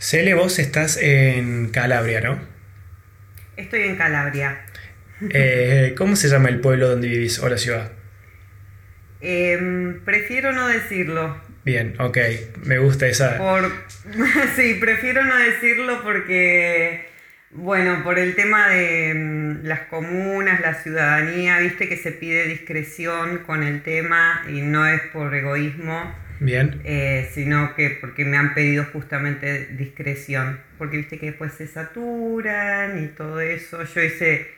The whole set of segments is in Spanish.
Cele, vos estás en Calabria, ¿no? Estoy en Calabria. Eh, ¿Cómo se llama el pueblo donde vivís o la ciudad? Em, prefiero no decirlo. Bien, ok, me gusta esa. Por... sí, prefiero no decirlo porque, bueno, por el tema de mm, las comunas, la ciudadanía, viste que se pide discreción con el tema y no es por egoísmo. Bien. Eh, sino que porque me han pedido justamente discreción, porque viste que después se saturan y todo eso. Yo hice,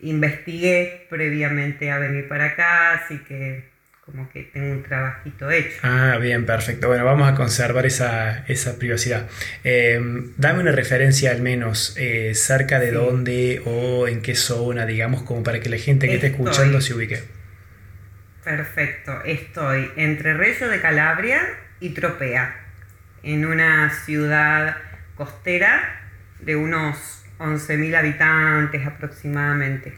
investigué previamente a venir para acá, así que como que tengo un trabajito hecho. Ah, bien, perfecto. Bueno, vamos a conservar esa, privacidad. Em, dame una referencia al menos eh, cerca de dónde o en qué zona, digamos, como para que la gente que esté escuchando se ubique. Perfecto, estoy entre Reggio de Calabria y Tropea, en una ciudad costera de unos 11.000 habitantes aproximadamente.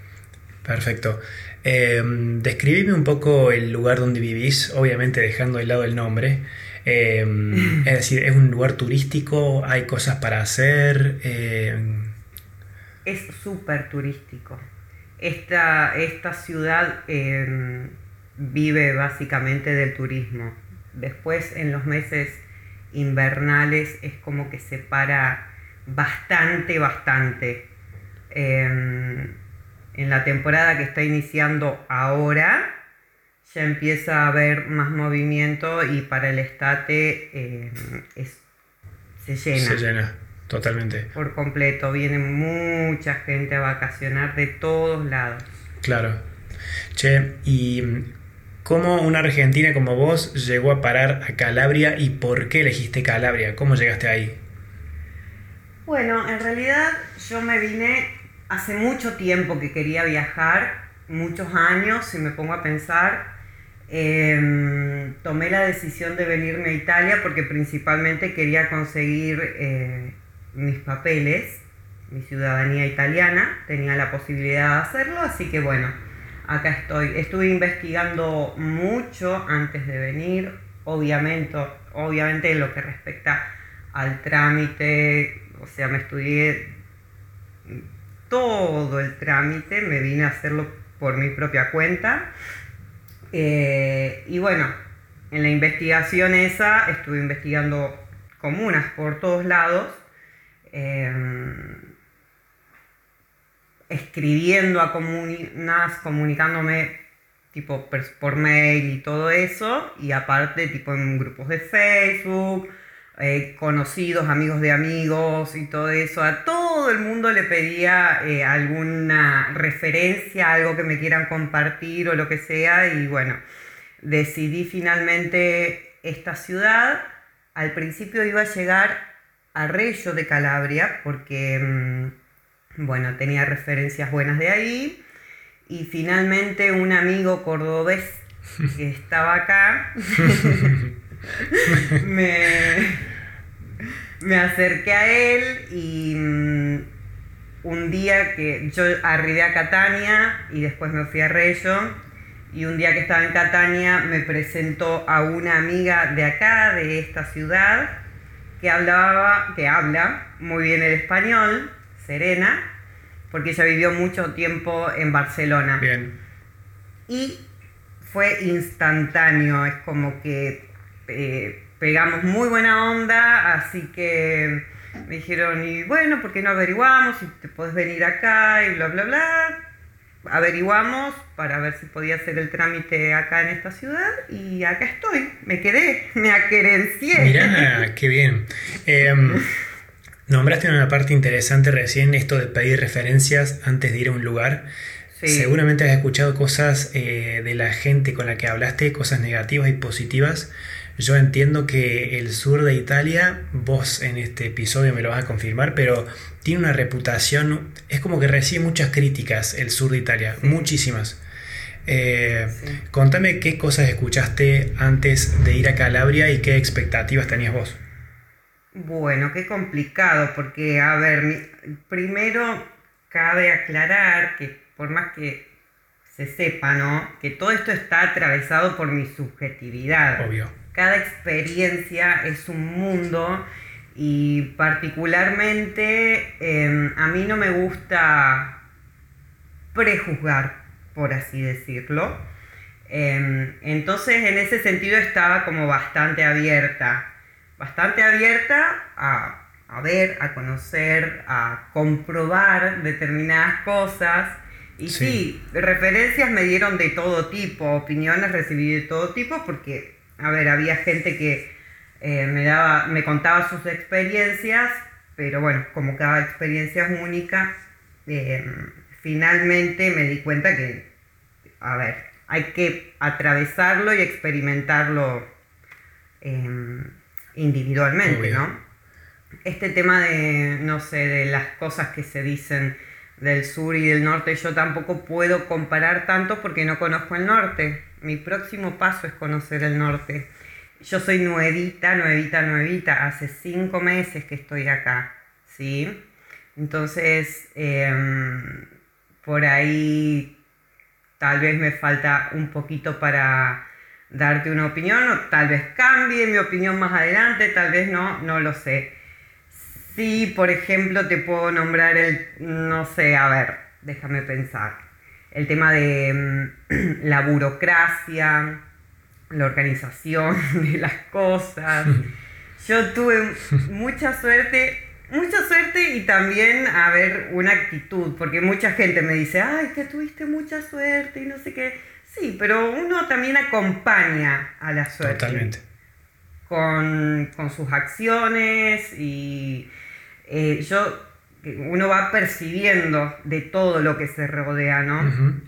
Perfecto. Eh, describime un poco el lugar donde vivís, obviamente dejando de lado el nombre. Em, es decir, ¿es un lugar turístico? ¿Hay cosas para hacer? Em, es súper turístico. Esta, esta ciudad vive básicamente del turismo. Después en los meses invernales es como que se para bastante, bastante. Em, en la temporada que está iniciando ahora ya empieza a haber más movimiento y para el estate em, se llena. Se llena, totalmente. Por completo, viene mucha gente a vacacionar de todos lados. Claro. Che, y ¿Cómo una argentina como vos llegó a parar a Calabria y por qué elegiste Calabria? ¿Cómo llegaste ahí? Bueno, en realidad yo me vine hace mucho tiempo que quería viajar, muchos años, si me pongo a pensar. Em, tomé la decisión de venirme a Italia porque principalmente quería conseguir eh, mis papeles, mi ciudadanía italiana, tenía la posibilidad de hacerlo, así que bueno acá estoy. Estuve investigando mucho antes de venir, obviamente, obviamente en lo que respecta al trámite, o sea, me estudié todo el trámite, me vine a hacerlo por mi propia cuenta. Eh, y bueno, en la investigación esa estuve investigando comunas por todos lados. Em, escribiendo a comunas, comunicándome tipo por mail y todo eso, y aparte tipo en grupos de Facebook, eh, conocidos, amigos de amigos y todo eso, a todo el mundo le pedía eh, alguna referencia, algo que me quieran compartir o lo que sea, y bueno, decidí finalmente esta ciudad. Al principio iba a llegar a Reggio de Calabria, porque... Mm, bueno, tenía referencias buenas de ahí. Y finalmente un amigo cordobés que estaba acá, me, me acerqué a él y mm, un día que yo arribé a Catania y después me fui a Reyo y un día que estaba en Catania me presentó a una amiga de acá, de esta ciudad, que hablaba, que habla muy bien el español Serena, porque ella vivió mucho tiempo en Barcelona. Bien. Y fue instantáneo, es como que eh, pegamos muy buena onda, así que me dijeron, y bueno, ¿por qué no averiguamos si te puedes venir acá y bla, bla, bla? Averiguamos para ver si podía hacer el trámite acá en esta ciudad y acá estoy, me quedé, me aquerencié. Mirá, qué bien. Em, Nombraste una parte interesante recién esto de pedir referencias antes de ir a un lugar. Seguramente has escuchado cosas eh, de la gente con la que hablaste, cosas negativas y positivas. Yo entiendo que el sur de Italia, vos en este episodio me lo vas a confirmar, pero tiene una reputación, es como que recibe muchas críticas el sur de Italia, muchísimas. Eh, contame qué cosas escuchaste antes de ir a Calabria y qué expectativas tenías vos. Bueno, qué complicado, porque, a ver, primero cabe aclarar que por más que se sepa, ¿no? Que todo esto está atravesado por mi subjetividad. Obvio. Cada experiencia es un mundo Y particularmente em, a mí no me gusta prejuzgar, por así decirlo. Em, entonces en ese sentido estaba como bastante abierta, bastante abierta a, ver, a conocer, a comprobar determinadas cosas. Y sí. referencias me dieron de todo tipo, opiniones recibí de todo tipo, porque, a ver, había gente que eh, me, daba, me contaba sus experiencias, pero bueno, como cada experiencia es única, em, finalmente me di cuenta que, a ver, hay que atravesarlo y experimentarlo em, individualmente, ¿no? Este tema de, no sé, de las cosas que se dicen del sur y del norte, yo tampoco puedo comparar tanto porque no conozco el norte. Mi próximo paso es conocer el norte. Yo soy nuevita, nuevita, nuevita, hace cinco meses que estoy acá, ¿sí? Entonces, em, por ahí tal vez me falta un poquito para darte una opinión, o tal vez cambie mi opinión más adelante, tal vez no, no lo sé. Sí, por ejemplo, te puedo nombrar el, no sé, a ver, déjame pensar, el tema de mm, la burocracia, la organización de las cosas. Yo tuve mucha suerte mucha suerte y también a ver una actitud, porque mucha gente me dice, ay, que tuviste mucha suerte y no sé qué. Sí, pero uno también acompaña a la suerte. Totalmente. Con, sus acciones y eh, yo, uno va percibiendo de todo lo que se rodea, ¿no?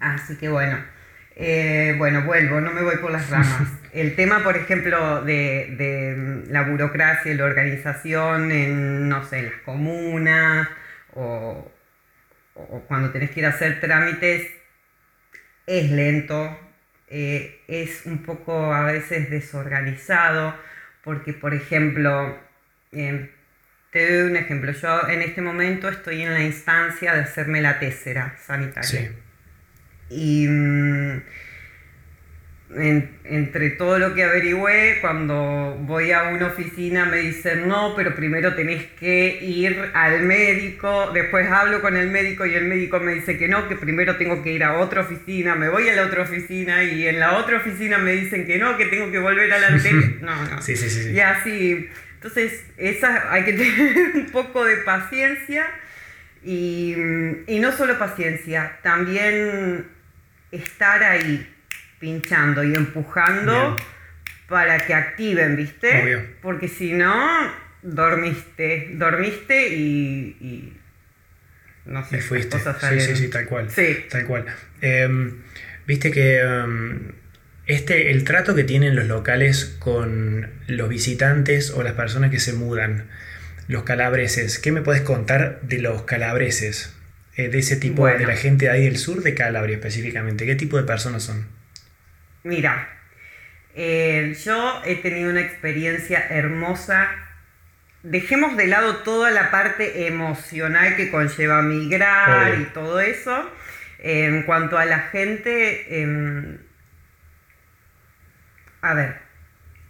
Así que bueno. Eh, bueno, vuelvo, no me voy por las ramas. El tema, por ejemplo, de, la burocracia y la organización en, no sé, en las comunas o, cuando tenés que ir a hacer trámites, es lento, eh, es un poco a veces desorganizado, porque, por ejemplo, em, te doy un ejemplo, yo en este momento estoy en la instancia de hacerme la tésera sanitaria. Y entre todo lo que averigüé, cuando voy a una oficina me dicen, no, pero primero tenés que ir al médico, después hablo con el médico y el médico me dice que no, que primero tengo que ir a otra oficina, me voy a la otra oficina y en la otra oficina me dicen que no, que tengo que volver a la anterior. No, no. Sí, sí, sí, Y así, entonces esa, hay que tener un poco de paciencia y, y no solo paciencia, también estar ahí pinchando y empujando para que activen, ¿viste? Porque si no, dormiste, dormiste y, no sé, fuiste. sí, sí, sí, tal cual. Sí. Tal cual. Em, Viste que em, este, el trato que tienen los locales con los visitantes o las personas que se mudan, los calabreses, ¿qué me puedes contar de los calabreses? Eh, de ese tipo, de la gente de ahí del sur de Calabria específicamente? ¿Qué tipo de personas son? Mira, eh, yo he tenido una experiencia hermosa. Dejemos de lado toda la parte emocional que conlleva migrar y todo eso. en cuanto a la gente, em, a ver,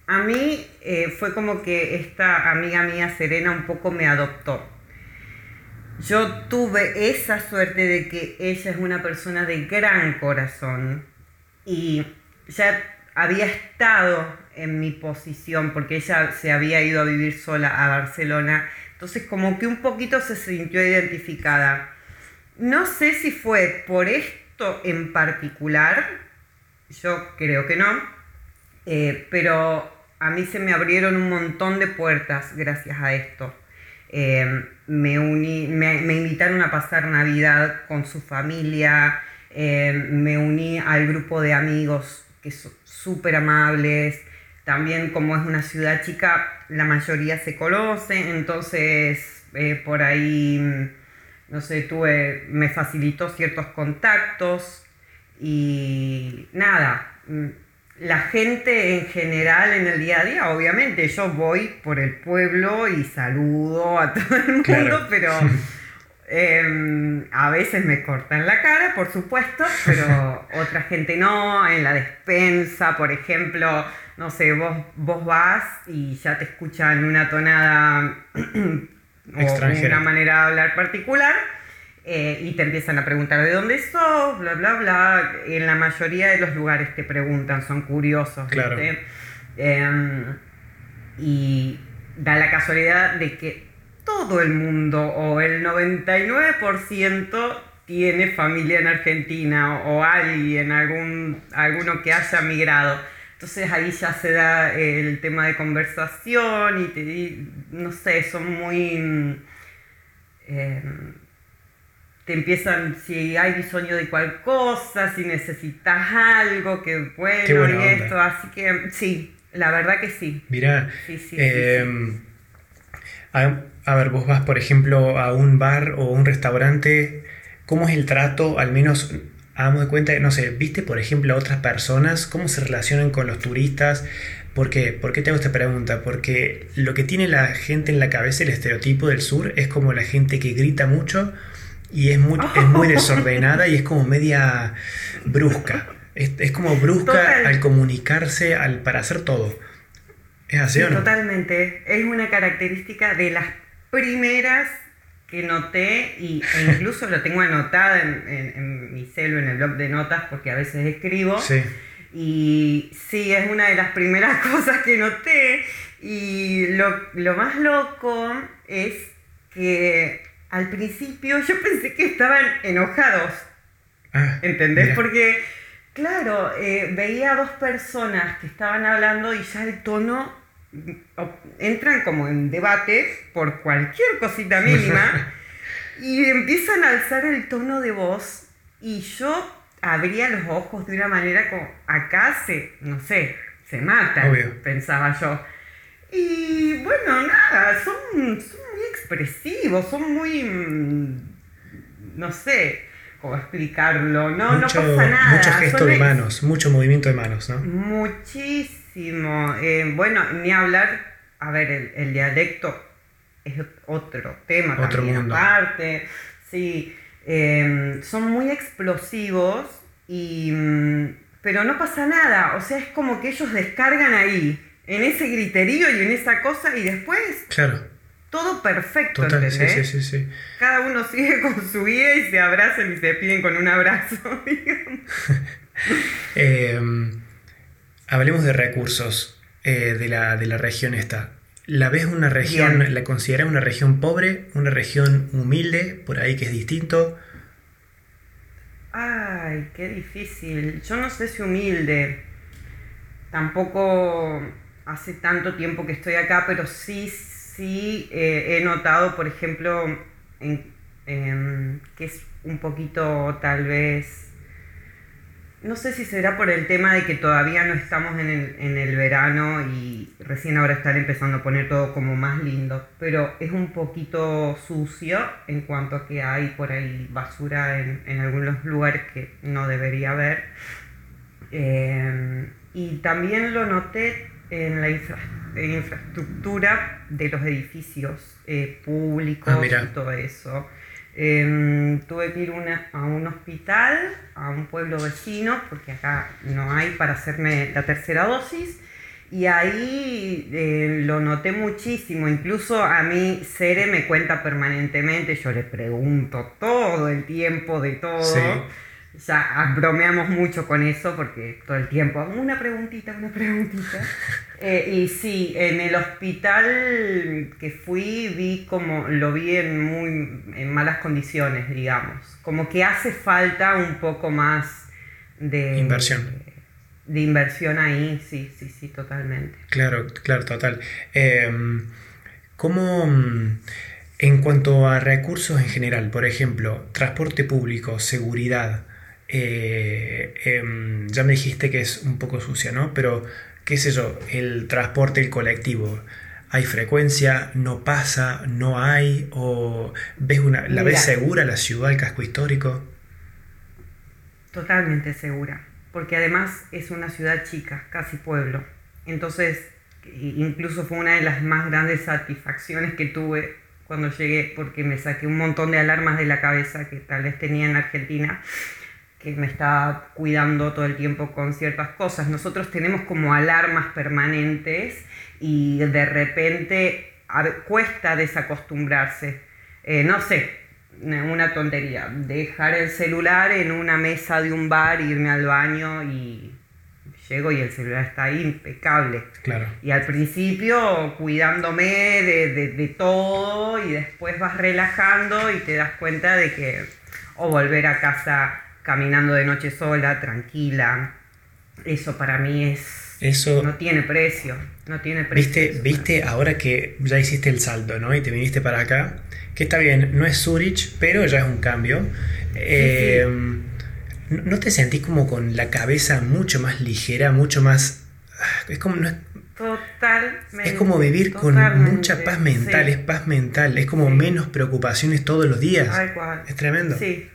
a mí eh, fue como que esta amiga mía Serena un poco me adoptó. Yo tuve esa suerte de que ella es una persona de gran corazón y ya había estado en mi posición porque ella se había ido a vivir sola a Barcelona. Entonces como que un poquito se sintió identificada. No sé si fue por esto en particular, yo creo que no, eh, pero a mí se me abrieron un montón de puertas gracias a esto. Em, me, uní, me, invitaron a pasar Navidad con su familia, em, me uní al grupo de amigos que son súper amables, también como es una ciudad chica, la mayoría se conoce, entonces eh, por ahí, no sé, tuve, me facilitó ciertos contactos y nada, la gente en general en el día a día, obviamente, yo voy por el pueblo y saludo a todo el mundo, pero em, a veces me cortan la cara, por supuesto, pero otra gente no, en la despensa, por ejemplo, no sé, vos, vos vas y ya te escuchan una tonada o una manera de hablar particular. Eh, y te empiezan a preguntar de dónde sos, bla, bla, bla. En la mayoría de los lugares te preguntan, son curiosos. Claro. Em, y da la casualidad de que todo el mundo o el 99% tiene familia en Argentina o, alguien, algún, alguno que haya migrado. Entonces ahí ya se da el tema de conversación y te, no sé, son muy... Em, te empiezan, si hay bisoño de cual cosa, si necesitas algo, que bueno, y esto, así que sí, la verdad que sí. Mira, em, a, ver, vos vas, por ejemplo, a un bar o un restaurante, ¿cómo es el trato? Al menos hagamos de cuenta, no sé, viste, por ejemplo, a otras personas, cómo se relacionan con los turistas. ¿Por qué? ¿Por qué te hago esta pregunta? Porque lo que tiene la gente en la cabeza, el estereotipo del sur, es como la gente que grita mucho y es muy, es muy desordenada y es como media brusca. Es, como brusca al comunicarse, al, para hacer todo. ¿Es así o no? Totalmente. Es una característica de las primeras que noté y, e incluso lo tengo anotada en, mi celo, en el blog de notas, porque a veces escribo. Sí. Y sí, es una de las primeras cosas que noté. Y lo, lo más loco es que al principio yo pensé que estaban enojados. Ah, ¿Entendés? Porque Claro, eh, veía a dos personas que estaban hablando y ya el tono entran como en debate por cualquier cosita mínima y empiezan a alzar el tono de voz y yo abría los ojos de una manera como acá se, no sé, se mata, pensaba yo. Y bueno, nada, son, son muy expresivos, son muy, mm, no sé, explicarlo, no, no pasa nada. Mucho gesto de manos, mucho movimiento de manos, ¿no? Muchísimo. Eh, bueno, ni hablar, a ver, el, dialecto es otro tema otro también mundo. aparte. Sí, em, son muy explosivos y... Mm, pero no pasa nada, o sea, es como que ellos descargan ahí, en ese griterío y en esa cosa y después... Claro todo perfecto, ¿entendés? Sí, sí, sí, Cada uno sigue con su vida y se abrazan y se piden con un abrazo, em, hablemos de recursos eh, de, la, región esta. ¿La ves una región, la consideras una región pobre, una región humilde, por ahí que es distinto? Ay, qué difícil. Yo no sé si humilde. Tampoco hace tanto tiempo que estoy acá, pero sí sí eh, he notado, por ejemplo, que es un poquito tal vez, no sé si será por el tema de que todavía no estamos en el, en el verano y recién ahora están empezando a poner todo como más lindo, pero es un poquito sucio en cuanto a que hay por ahí basura en, en algunos lugares que no debería haber. Eh, y también lo noté en la infraestructura de los edificios eh, públicos ah, y todo eso. Em, tuve que ir a un hospital, a un pueblo vecino, porque acá no hay para hacerme la tercera dosis. Y ahí eh, lo noté muchísimo. Incluso a mí Cere me cuenta permanentemente, yo le pregunto todo el tiempo de todo ya bromeamos mucho con eso porque todo el tiempo, una preguntita, una preguntita. Eh, y sí, en el hospital que fui vi como, lo vi en muy en malas condiciones, digamos. Como que hace falta un poco más de... Inversión. De, inversión ahí, sí, sí, sí, totalmente. Claro, claro, total. Eh, ¿Cómo... En cuanto a recursos en general, por ejemplo, transporte público, seguridad, eh, em, ya me dijiste que es un poco sucia, ¿no? Pero, qué sé yo, el transporte, el colectivo, ¿hay frecuencia? ¿No pasa? ¿No hay? ¿O ves una, la ves segura la ciudad, el casco histórico? Totalmente segura, porque además es una ciudad chica, casi pueblo. Entonces, incluso fue una de las más grandes satisfacciones que tuve cuando llegué, porque me saqué un montón de alarmas de la cabeza que tal vez tenía en Argentina que me está cuidando todo el tiempo con ciertas cosas. Nosotros tenemos como alarmas permanentes y de repente cuesta desacostumbrarse. Eh, no sé, una tontería, dejar el celular en una mesa de un bar, irme al baño y llego y el celular está ahí impecable. Claro. Y al principio cuidándome de, de, todo y después vas relajando y te das cuenta de que o volver a casa caminando de noche sola, tranquila, eso para mí es... Eso, no tiene precio, no tiene precio. Viste, viste ahora que ya hiciste el salto, ¿no? Y te viniste para acá, que está bien, no es Zurich, pero ya es un cambio. Eh, ¿No te sentís como con la cabeza mucho más ligera, mucho más... Ah, es como... No es, Totalmente. Es como vivir con mucha paz mental, es paz mental, es como menos preocupaciones todos los días. Es tremendo. Sí,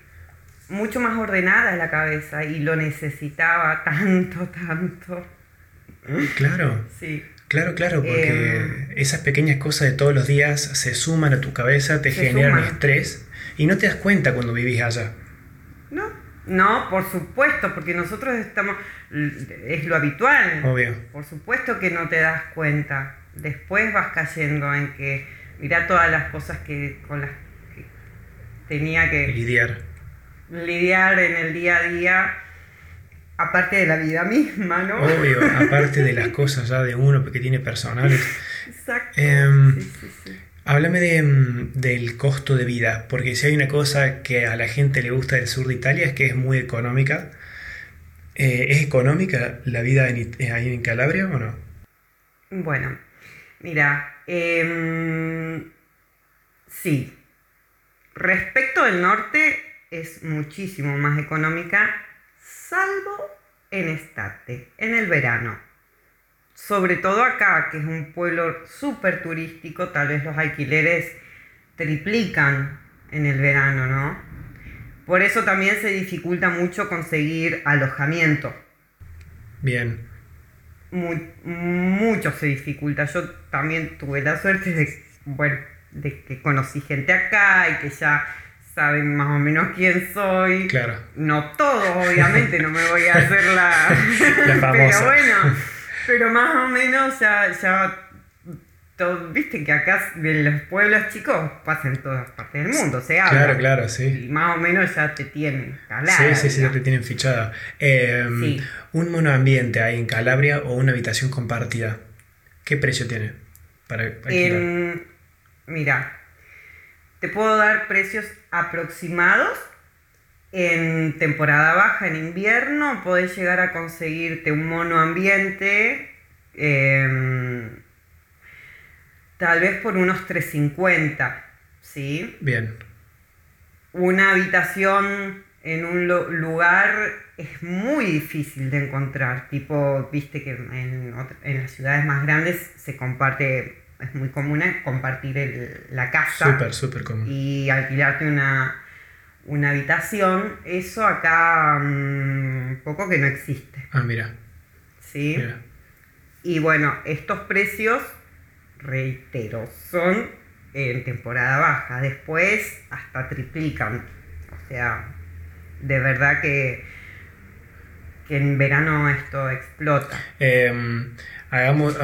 mucho más ordenada la cabeza y lo necesitaba tanto, tanto. Claro. Sí. Claro, claro, porque em, esas pequeñas cosas de todos los días se suman a tu cabeza, te generan estrés y no te das cuenta cuando vivís allá. No, no, por supuesto, porque nosotros estamos, es lo habitual. Obvio. Por supuesto que no te das cuenta. Después vas cayendo en que, mira todas las cosas que con las que tenía que lidiar lidiar en el día a día, aparte de la vida misma, ¿no? Obvio, aparte de las cosas ya de uno que tiene personales. Exacto. Em, háblame de, em, del costo de vida, porque si hay una cosa que a la gente le gusta del sur de Italia es que es muy económica. Eh, ¿Es económica la vida en, ahí en Calabria o no? Bueno, mira, em, sí. Respecto del norte, es muchísimo más económica, salvo en Estate, en el verano. Sobre todo acá, que es un pueblo súper turístico, tal vez los alquileres triplican en el verano, ¿no? Por eso también se dificulta mucho conseguir alojamiento. Bien. mucho se dificulta. Yo también tuve la suerte de, bueno, de que conocí gente acá y que ya saben más o menos quién soy. Claro. No todos, obviamente, no me voy a hacer la... pero bueno, pero más o menos ya, ya viste que acá de los pueblos chicos pasan en todas partes del mundo, se habla. Claro, claro, sí. Y más o menos ya te tienen calada. Sí, sí, sí, ya te tienen fichada. Em, un monoambiente ahí en Calabria o una habitación compartida, ¿qué precio tiene para alquilar? mira, te puedo dar precios aproximados. En temporada baja, en invierno, podés llegar a conseguirte un mono ambiente, em, tal vez por unos 350, ¿sí? Bien. Una habitación en un lugar es muy difícil de encontrar, tipo, viste que en, en las ciudades más grandes se comparte es muy común compartir la casa. Súper, súper común. Y alquilarte una, una habitación. Eso acá un mm, poco que no existe. Ah, mira. ¿Sí? Y bueno, estos precios, reitero, son en temporada baja. Después hasta triplican. O sea, de verdad que, que en verano esto explota. Em, hagamos,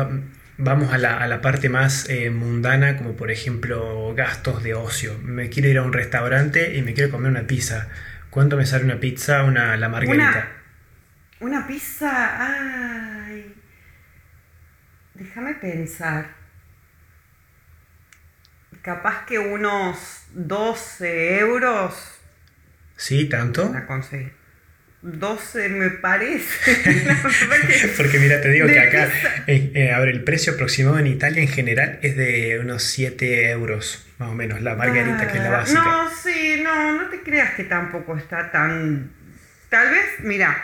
Vamos a la, a la parte más eh, mundana, como por ejemplo gastos de ocio. Me quiero ir a un restaurante y me quiero comer una pizza. ¿Cuánto me sale una pizza, una la margarita? Una, pizza, ay. Déjame pensar. Capaz que unos 12 euros. ¿Sí, tanto? La conseguí. 12 me parece. Porque mira, te digo que acá, eh, eh, a ver, el precio aproximado en Italia en general es de unos 7 euros, más o menos, la margarita, que es la ah, básica. No, sí, no, no te creas que tampoco está tan... Tal vez, mira,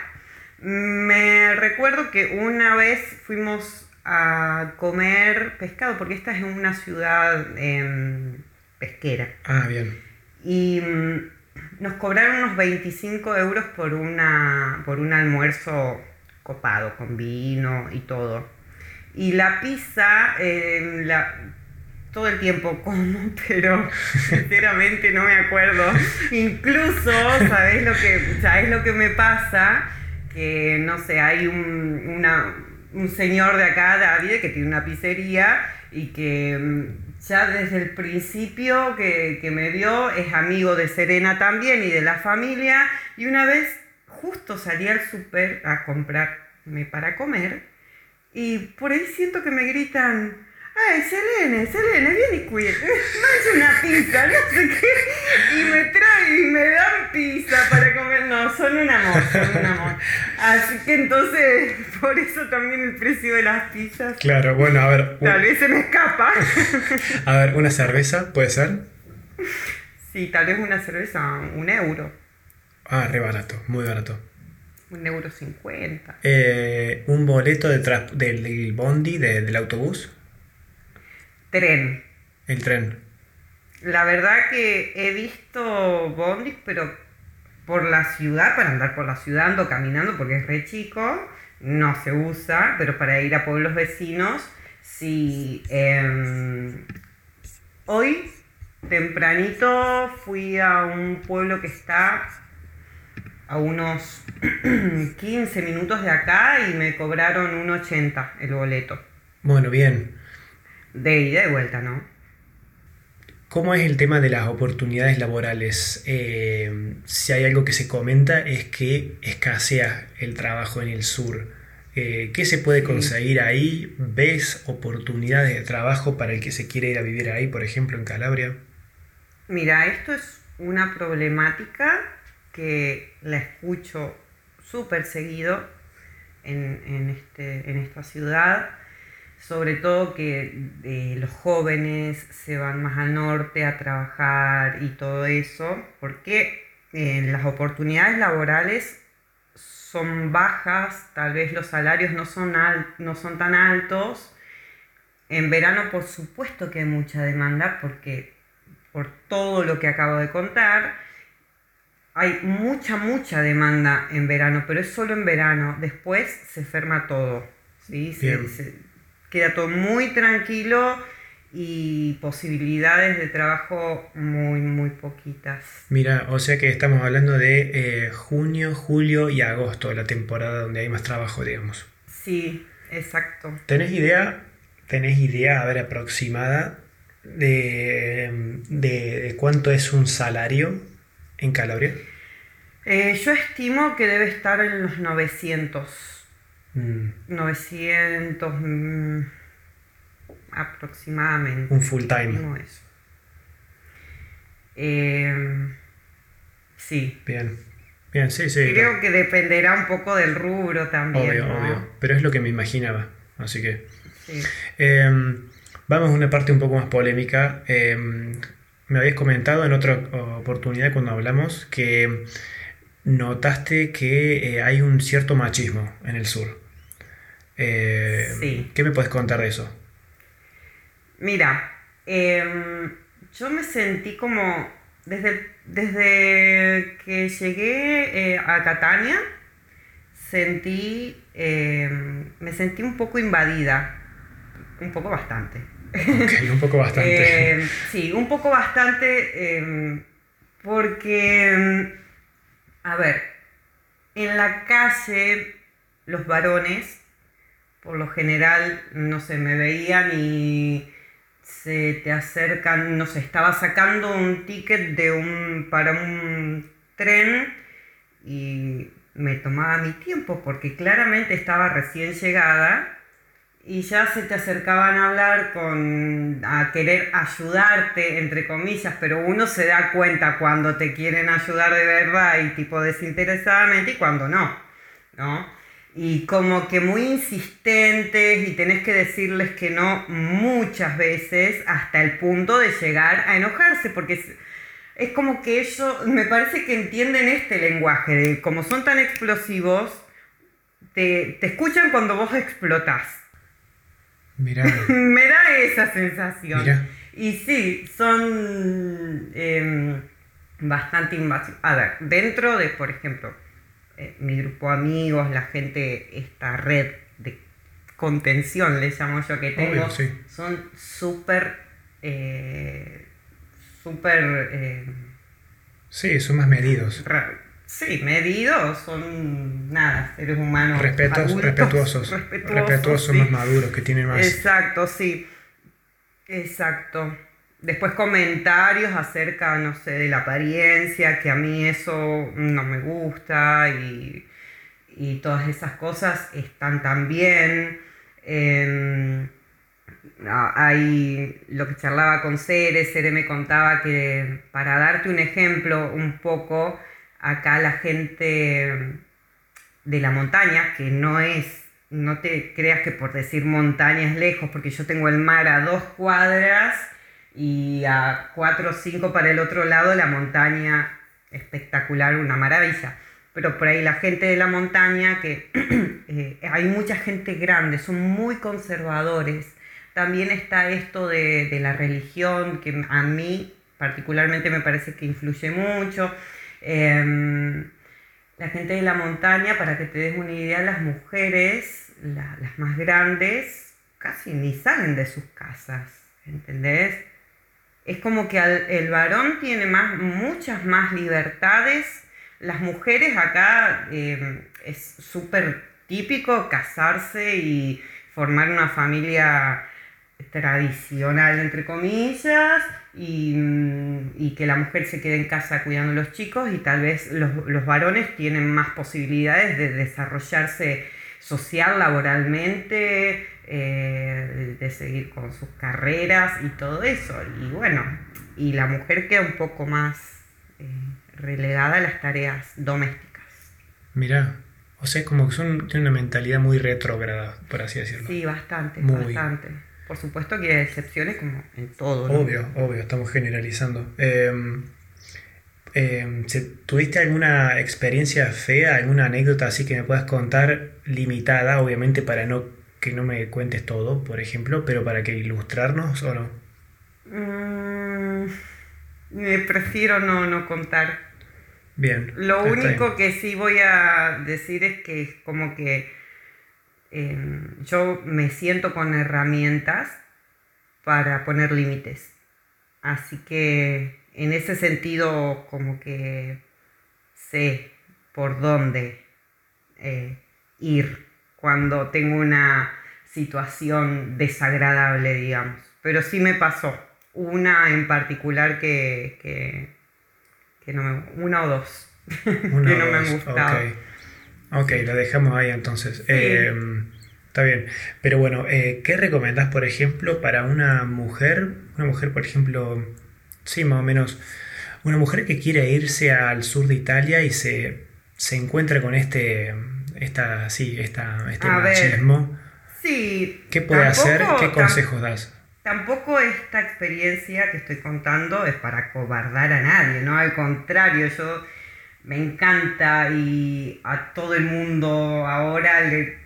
me recuerdo que una vez fuimos a comer pescado, porque esta es una ciudad em, pesquera. Ah, bien. Y nos cobraron unos 25 euros por, una, por un almuerzo copado, con vino y todo. Y la pizza, la, todo el tiempo como, pero sinceramente no me acuerdo. Incluso, ¿sabes lo que, ¿sabes lo que me pasa? Que, no sé, hay un, un señor de acá, David, que tiene una pizzería y que mm, ya desde el principio que, que me vio es amigo de Serena también y de la familia. Y una vez justo salí al súper a comprarme para comer y por ahí siento que me gritan ¡Ay, Selene, Selene, vieni qui! Mangia una pizza, no sé qué. Y me trae y me dan pizza para comer. No, son un amor, son un amor. Así que entonces, por eso también el precio de las pizzas. Claro, bueno, a ver. Tal vez se me escapa. A ver, ¿una cerveza puede ser? Sí, tal vez una cerveza, un euro. Ah, re barato, muy barato. Un euro cincuenta. Eh, ¿Un boleto de del, del bondi, de- del autobús? Tren. El tren. La verdad que he visto bondis, pero por la ciudad, para andar por la ciudad, ando caminando porque es re chico, no se usa, pero para ir a pueblos vecinos, sí. em, hoy, tempranito, fui a un pueblo que está a unos 15 minutos de acá y me cobraron un 80 el boleto. Bueno, bien. De ida y vuelta, ¿no? ¿Cómo es el tema de las oportunidades laborales? Eh, si hay algo que se comenta es que escasea el trabajo en el sur. Eh, ¿Qué se puede conseguir ahí? ¿Ves oportunidades de trabajo para el que se quiere ir a vivir ahí, por ejemplo, en Calabria? Mira, esto es una problemática que la escucho súper seguido en, en este, en esta ciudad, sobre todo que eh, los jóvenes se van más al norte a trabajar y todo eso, porque eh, las oportunidades laborales son bajas, tal vez los salarios no son, al- no son tan altos. En verano, por supuesto que hay mucha demanda, porque por todo lo que acabo de contar, hay mucha, mucha demanda en verano, pero es solo en verano. Después se enferma todo. ¿sí? Se- Bien. se- queda todo muy tranquilo y posibilidades de trabajo muy, muy poquitas. Mira, o sea que estamos hablando de eh, junio, julio y agosto, la temporada donde hay más trabajo, digamos. Sí, exacto. ¿Tenés idea, tenés idea, a ver, aproximada de, de- de cuánto es un salario en Calabria? Eh, yo estimo que debe estar en los 900. Mm, 900 mm, aproximadamente. un full time. Eso. Eh, sí. Bien. Bien, sí, sí. Creo que dependerá un poco del rubro también. obvio, ¿no? obvio. Pero es lo que me imaginaba. Así que. Sí. Eh, vamos a una parte un poco más polémica. Eh, me habías comentado en otra oportunidad cuando hablamos que notaste que eh, hay un cierto machismo en el sur. Eh, Sí. ¿Qué me puedes contar de eso? Mira, em, yo me sentí como, desde, desde que llegué eh, a Catania, sentí, em, me sentí un poco invadida, un poco bastante. Ok, un poco bastante. Em, sí, un poco bastante, porque, a ver, en la calle los varones, por lo general, no sé, me veían y se te acercan, no sé, estaba sacando un ticket de un, para un tren y me tomaba mi tiempo porque claramente estaba recién llegada y ya se te acercaban a hablar con a querer ayudarte entre comillas, pero uno se da cuenta cuando te quieren ayudar de verdad y tipo desinteresadamente y cuando no, ¿no? Y como que muy insistentes y tenés que decirles que no muchas veces hasta el punto de llegar a enojarse, porque es, es como que ellos, me parece que entienden este lenguaje, de como son tan explosivos, te, te escuchan cuando vos explotás. Mirá, Me da esa sensación. Mira. Y sí, son em, bastante invasivos. A ver, dentro de, por ejemplo, eh, mi grupo de amigos, la gente, esta red de contención, le llamo yo que tengo, Obvio, sí. son súper eh, súper... Eh, sí, son más medidos. Sí, medidos, son nada, seres humanos. respetuosos, respetuosos, respetuosos más maduros, que tienen más. Exacto, sí. Exacto. Después comentarios acerca, no sé, de la apariencia, que a mí eso no me gusta y, todas esas cosas están también. Eh, hay lo que charlaba con Cere, Cere me contaba que para darte un ejemplo un poco, acá la gente de la montaña, que no es, no te creas que por decir montaña es lejos, porque yo tengo el mar a dos cuadras y a cuatro o cinco para el otro lado la montaña espectacular, una maravilla. Pero por ahí la gente de la montaña, que eh, hay mucha gente grande, son muy conservadores. También está esto de, de, la religión, que a mí particularmente me parece que influye mucho. Em, la gente de la montaña, para que te des una idea, las mujeres, las más grandes, casi ni salen de sus casas, ¿entendés? Es como que el varón tiene más, muchas más libertades. Las mujeres acá eh, es súper típico casarse y formar una familia tradicional, entre comillas, y, que la mujer se quede en casa cuidando a los chicos y tal vez los, varones tienen más posibilidades de desarrollarse social, laboralmente, eh, de seguir con sus carreras y todo eso. Y bueno, y la mujer queda un poco más eh, relegada a las tareas domésticas. Mira, o sea, como que son, tienen una mentalidad muy retrógrada, por así decirlo. Sí, bastante, bastante. Por supuesto que hay excepciones como en todo. Obvio, obvio, estamos generalizando. Em, ¿Tuviste alguna experiencia fea, alguna anécdota así que me puedas contar limitada, obviamente para no que no me cuentes todo, por ejemplo, pero para que ilustrarnos o no? Mm, me prefiero no, no contar. Bien. Lo único que sí voy a decir es que como que Em, yo me siento con herramientas para poner límites. Así que en ese sentido como que sé por dónde eh, ir cuando tengo una situación desagradable, digamos. Pero sí me pasó. Una en particular que, que, no me... Una o dos. que no me gustaba. Ok, la dejamos ahí entonces. Em, está bien. Pero bueno, eh, ¿qué recomendás, por ejemplo, para una mujer? Una mujer, por ejemplo, sí, más o menos, una mujer que quiere irse al sur de Italia y se, se encuentra con este, esta, sí, esta, este machismo. sí. ¿Qué puede hacer? ¿Qué consejos das? Tampoco esta experiencia que estoy contando es para cobardar a nadie, ¿no? Al contrario, yo me encanta y a todo el mundo ahora le,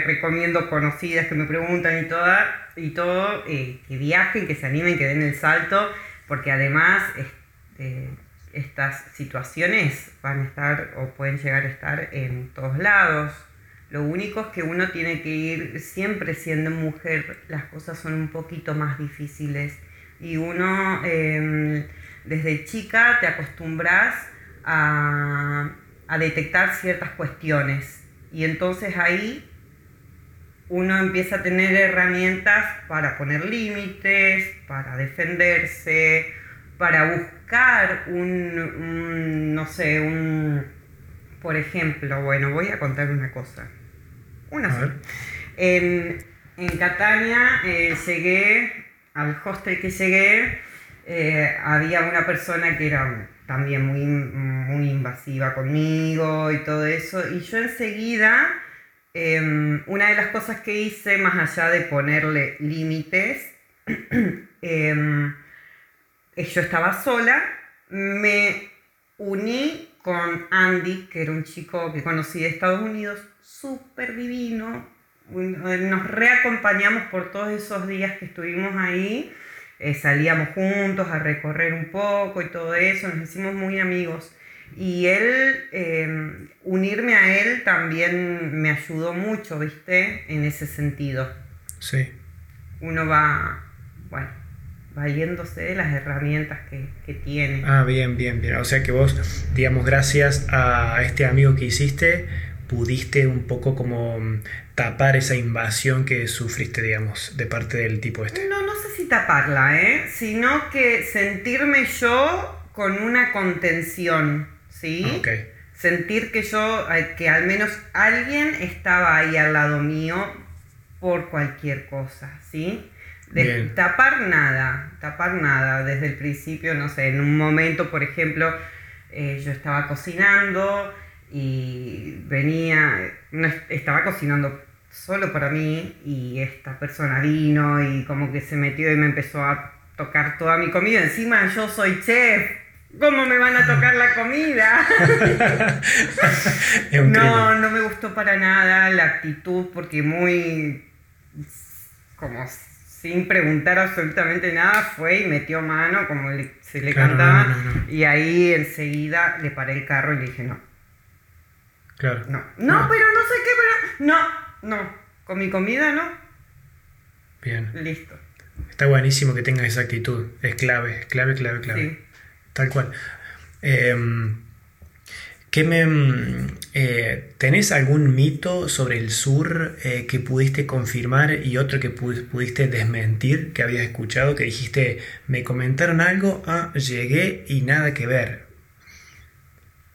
recomiendo conocidas que me preguntan y, toda, y todo, eh, que viajen, que se animen, que den el salto, porque además este, estas situaciones van a estar o pueden llegar a estar en todos lados. Lo único es que uno tiene que ir siempre siendo mujer, las cosas son un poquito más difíciles y uno em, desde chica te acostumbras a, detectar ciertas cuestiones. Y entonces ahí uno empieza a tener herramientas para poner límites, para defenderse, para buscar un, no sé, un, por ejemplo, bueno, voy a contar una cosa. Una En, en Catania eh, llegué, al hostel que llegué, eh, había una persona que era también muy, muy invasiva conmigo y todo eso. Y yo enseguida, em, una de las cosas que hice, más allá de ponerle límites, em, yo estaba sola, me uní con Andy, que era un chico que conocí de Estados Unidos, súper divino. Nos reacompañamos por todos esos días que estuvimos ahí. Eh, salíamos juntos a recorrer un poco y todo eso, nos hicimos muy amigos. Y él, em, unirme a él también me ayudó mucho, ¿viste? En ese sentido. Sí. Uno va, bueno, valiéndose de las herramientas que, que tiene. Ah, bien, bien, bien. O sea que vos, digamos, gracias a este amigo que hiciste, pudiste un poco como mm, tapar esa invasión que sufriste, digamos, de parte del tipo este. No, no sé si taparla, ¿eh? Sino que sentirme yo con una contención, ¿sí? Ah, ok. Sentir que yo, que al menos alguien estaba ahí al lado mío por cualquier cosa, ¿sí? De Bien. tapar nada, tapar nada. Desde el principio, no sé, en un momento, por ejemplo, eh, yo estaba cocinando y venía, no estaba cocinando solo para mí y esta persona vino y como que se metió y me empezó a tocar toda mi comida. Encima yo soy chef. ¿Cómo me van a tocar la comida? No, no me gustó para nada la actitud porque muy como sin preguntar absolutamente nada fue y metió mano como le- se le Claro, cantaba no, no, no. y ahí enseguida le paré el carro y le dije no, Claro. no, no, pero no sé qué, pero no, no, con mi comida no, Bien. listo. Está buenísimo que tengas esa actitud. Es clave, es clave, clave, clave. Sí. Tal cual. Em, ¿qué me, mm, eh, ¿Tenés algún mito sobre el sur eh, que pudiste confirmar y otro que pu- pudiste desmentir que habías escuchado? Que dijiste, me comentaron algo, ah, llegué y nada que ver.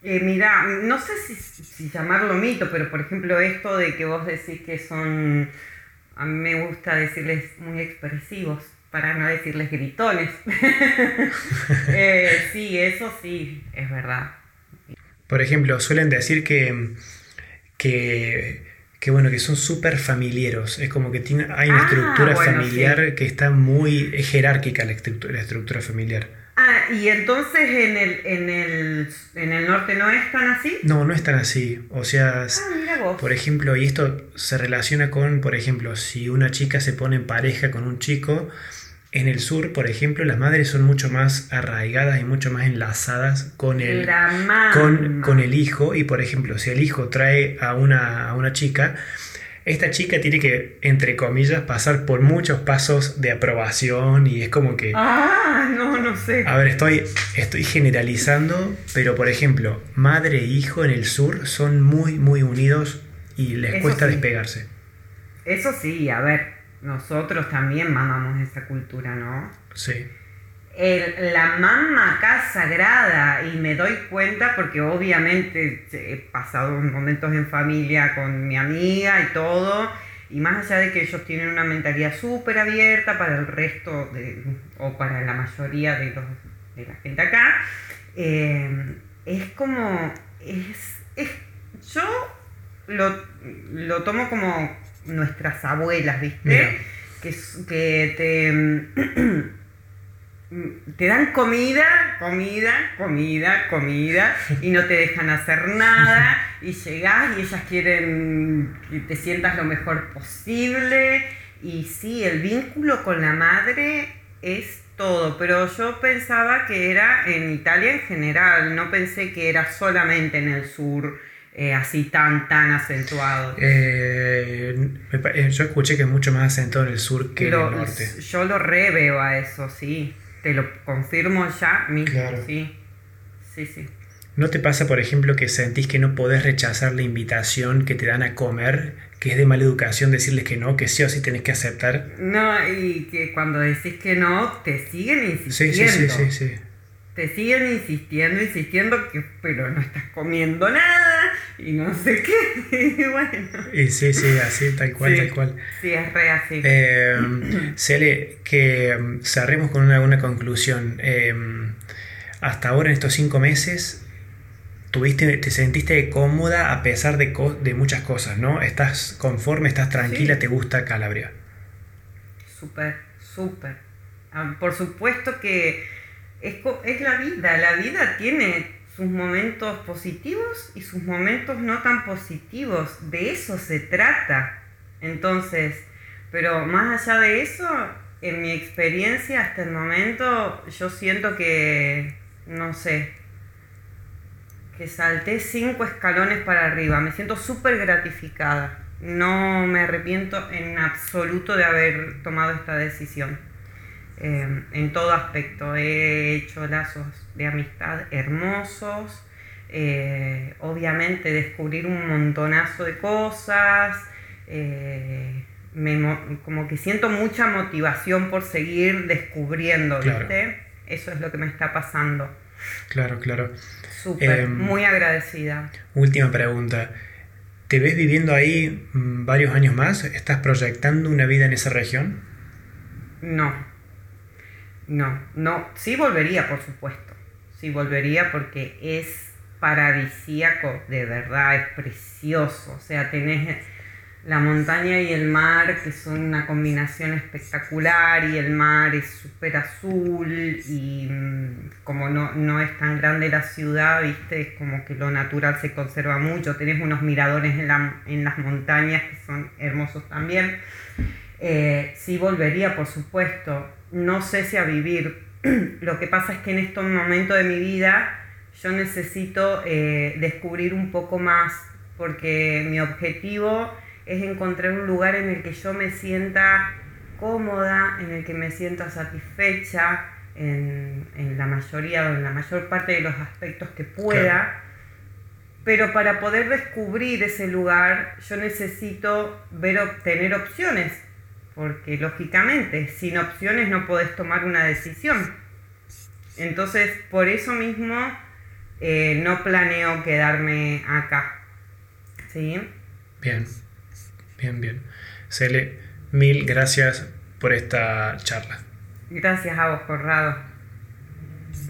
Eh, mira, no sé si, si llamarlo mito, pero por ejemplo esto de que vos decís que son, a mí me gusta decirles muy expresivos, para no decirles gritones. Sí, eso sí, es verdad. Por ejemplo, suelen decir que, que, que, bueno, que son súper familiares. Es como que tiene, hay una Ah, estructura bueno, familiar que está muy es jerárquica la estructura, la estructura familiar. Ah, y entonces en el, en el, en el norte no es tan así. No, no es tan así. O sea, Ah, mira vos. por ejemplo, y esto se relaciona con, por ejemplo, si una chica se pone en pareja con un chico, en el sur, por ejemplo, las madres son mucho más arraigadas y mucho más enlazadas con el, con, con el hijo. Y por ejemplo, si el hijo trae a una, a una chica, esta chica tiene que, entre comillas, pasar por muchos pasos de aprobación y es como que... Ah, no, no sé. A ver, estoy, estoy generalizando, pero por ejemplo, madre e hijo en el sur son muy, muy unidos y les Eso cuesta sí. despegarse. Eso sí, a ver, nosotros también mamamos esa cultura, ¿no? Sí. el- la mamá acá sagrada y me doy cuenta porque obviamente he pasado momentos en familia con mi amiga y todo y más allá de que ellos tienen una mentalidad súper abierta para el resto de, o para la mayoría de, los, de la gente acá eh, es como es, es- yo lo, lo tomo como nuestras abuelas viste Mira. que, te te dan comida, comida, comida, comida y no te dejan hacer nada y llegás y ellas quieren que te sientas lo mejor posible. Y sí, el vínculo con la madre es todo, pero yo pensaba que era en Italia en general, no pensé que era solamente en el sur eh, así tan, tan acentuado. Eh, eh, yo escuché que es mucho más acentado en el sur que en el norte. yo lo re veo a eso, sí. Te lo confirmo ya mismo, Claro. sí. Sí, sí. ¿No te pasa, por ejemplo, que sentís que no podés rechazar la invitación que te dan a comer, que es de mala educación decirles que no, que sí o sí tenés que aceptar? No, y que cuando decís que no, te siguen Sí, insistiendo. sí, sí, sí, sí. Te siguen insistiendo, insistiendo, que pero no estás comiendo nada y no sé qué. Y bueno, Y sí, sí, así, tal cual, Sí. tal cual. sí, es re así. Eh, Cele, que mm, cerremos con una, una conclusión. Eh, hasta ahora, en estos cinco meses, tuviste, te sentiste cómoda a pesar de, co- de muchas cosas, ¿no? Estás conforme, estás tranquila, Sí. te gusta Calabria. Súper, súper. Ah, Por supuesto que es, es la vida. La vida tiene sus momentos positivos y sus momentos no tan positivos. De eso se trata. Entonces, pero más allá de eso, en mi experiencia hasta el momento, yo siento que, no sé, que salté cinco escalones para arriba. Me siento súper gratificada. No me arrepiento en absoluto de haber tomado esta decisión. Em, en todo aspecto. He hecho lazos de amistad hermosos, eh, obviamente descubrir un montonazo de cosas, eh, como que siento mucha motivación por seguir descubriendo, ¿viste? Eso es lo que me está pasando. Claro, claro. Súper, em, muy agradecida. Última pregunta. ¿Te ves viviendo ahí mm, varios años más? ¿Estás proyectando una vida en esa región? No. No, no. Sí volvería, por supuesto. Sí volvería porque es paradisíaco, de verdad, es precioso. O sea, tenés la montaña y el mar, que son una combinación espectacular, y el mar es súper azul, y mm, como no, no, es tan grande la ciudad, viste, es como que lo natural se conserva mucho, tenés unos miradores en, las montañas que son hermosos también. Eh, sí volvería, por supuesto, no sé si a vivir, lo que pasa es que en estos momentos de mi vida yo necesito eh, descubrir un poco más, porque mi objetivo es encontrar un lugar en el que yo me sienta cómoda, en el que me sienta satisfecha en, la mayoría o en la mayor parte de los aspectos que pueda. Pero para poder descubrir ese lugar yo necesito ver, tener opciones, porque lógicamente sin opciones no podés tomar una decisión. Entonces, por eso mismo eh, no planeo quedarme acá. ¿Sí? Bien. Bien, bien. Cele, mil gracias por esta charla. Gracias a vos, Corrado.